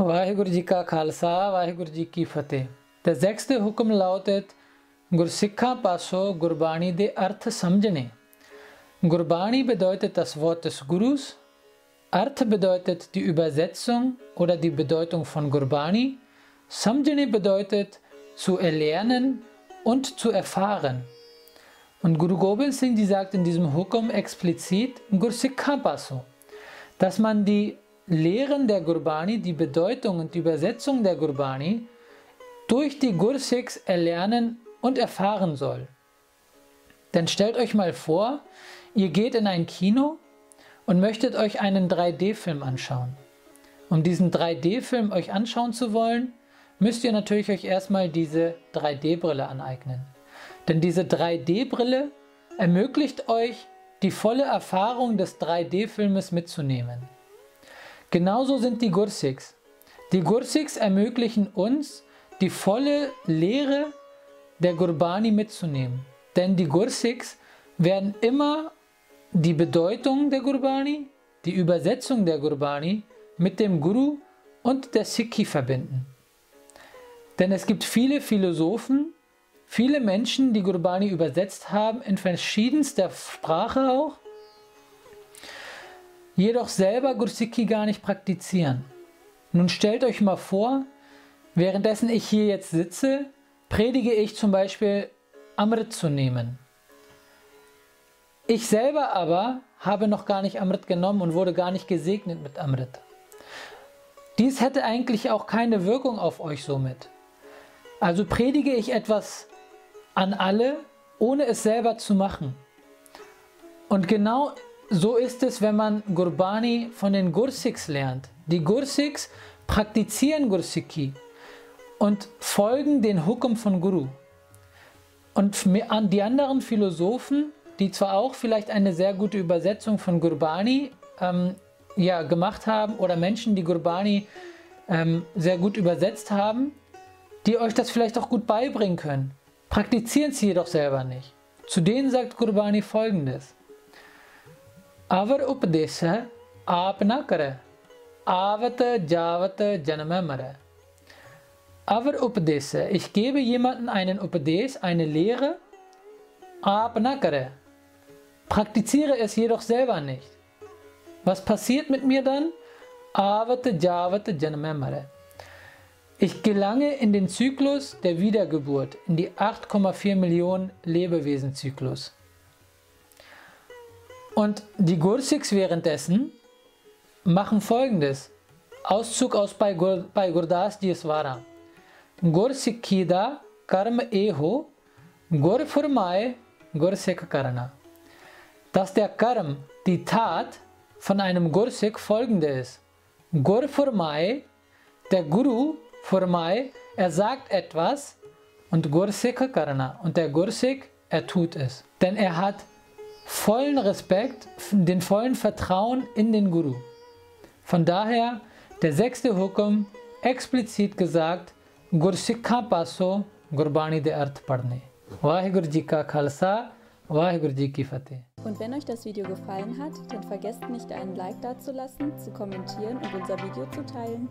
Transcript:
ਵਾਹਿਗੁਰੂ ਜੀ ਕਾ ਖਾਲਸਾ ਵਾਹਿਗੁਰੂ ਜੀ ਕੀ ਫਤਿਹ Der sechste Hukum lautet Gursikha Paso Gurbani de Arth Samjane. Gurbani bedeutet das Wort des Gurus. Arth bedeutet die Übersetzung oder die Bedeutung von Gurbani. Samjane bedeutet zu erlernen und zu erfahren. Und Guru Gobind Singh, die sagt in diesem Hukum explizit Gursikha Paso, dass man die Lehren der Gurbani, die Bedeutung und die Übersetzung der Gurbani durch die Gursikhs erlernen und erfahren soll. Denn stellt euch mal vor, ihr geht in ein Kino und möchtet euch einen 3D-Film anschauen. Um diesen 3D-Film euch anschauen zu wollen, müsst ihr natürlich euch erstmal diese 3D-Brille aneignen. Denn diese 3D-Brille ermöglicht euch, die volle Erfahrung des 3D-Filmes mitzunehmen. Genauso sind die Gursiks. Die Gursiks ermöglichen uns, die volle Lehre der Gurbani mitzunehmen. Denn die Gursiks werden immer die Bedeutung der Gurbani, die Übersetzung der Gurbani mit dem Guru und der Sikhi verbinden. Denn es gibt viele Philosophen, viele Menschen, die Gurbani übersetzt haben, in verschiedenster Sprache auch, jedoch selber Gursikhi gar nicht praktizieren. Nun stellt euch mal vor, währenddessen ich hier jetzt sitze, predige ich zum Beispiel Amrit zu nehmen. Ich selber aber habe noch gar nicht Amrit genommen und wurde gar nicht gesegnet mit Amrit. Dies hätte eigentlich auch keine Wirkung auf euch somit. Also predige ich etwas an alle, ohne es selber zu machen. Und genau so ist es, wenn man Gurbani von den Gursiks lernt. Die Gursiks praktizieren Gursikhi und folgen den Hukum von Guru. Und die anderen Philosophen, die zwar auch vielleicht eine sehr gute Übersetzung von Gurbani ähm, ja, gemacht haben oder Menschen, die Gurbani ähm, sehr gut übersetzt haben, die euch das vielleicht auch gut beibringen können, praktizieren sie jedoch selber nicht. Zu denen sagt Gurbani folgendes. अवर उपदेश आप न करे आवत जावत जन्म मरे. Aber Updese, ich gebe jemandem einen Updes, eine Lehre, ab nakare. Praktiziere es jedoch selber nicht. Was passiert mit mir dann? Avate javate janmemare. Ich gelange in den Zyklus der Wiedergeburt, in die 8,4 Millionen Lebewesen-Zyklus. Und die Gursiks währenddessen machen folgendes. Auszug aus bei, Gur, bei Gurdas Dieswara. Gursikhida karma eho gur furmae gursik karana. Dass der Karm, die Tat von einem Gursik folgende ist. Gur furmae, der Guru furmae, er sagt etwas und Gursik karana. Und der Gursik, er tut es. Denn er hat vollen Respekt, den vollen Vertrauen in den Guru. Von daher der sechste Hukum explizit gesagt, Gursikha Paso Gurbani de Arth Padne. Vaheguru Ji Ka Khalsa, Vaheguru Ji Ki Fateh. Und wenn euch das Video gefallen hat, dann vergesst nicht einen Like dazulassen, zu kommentieren und unser Video zu teilen.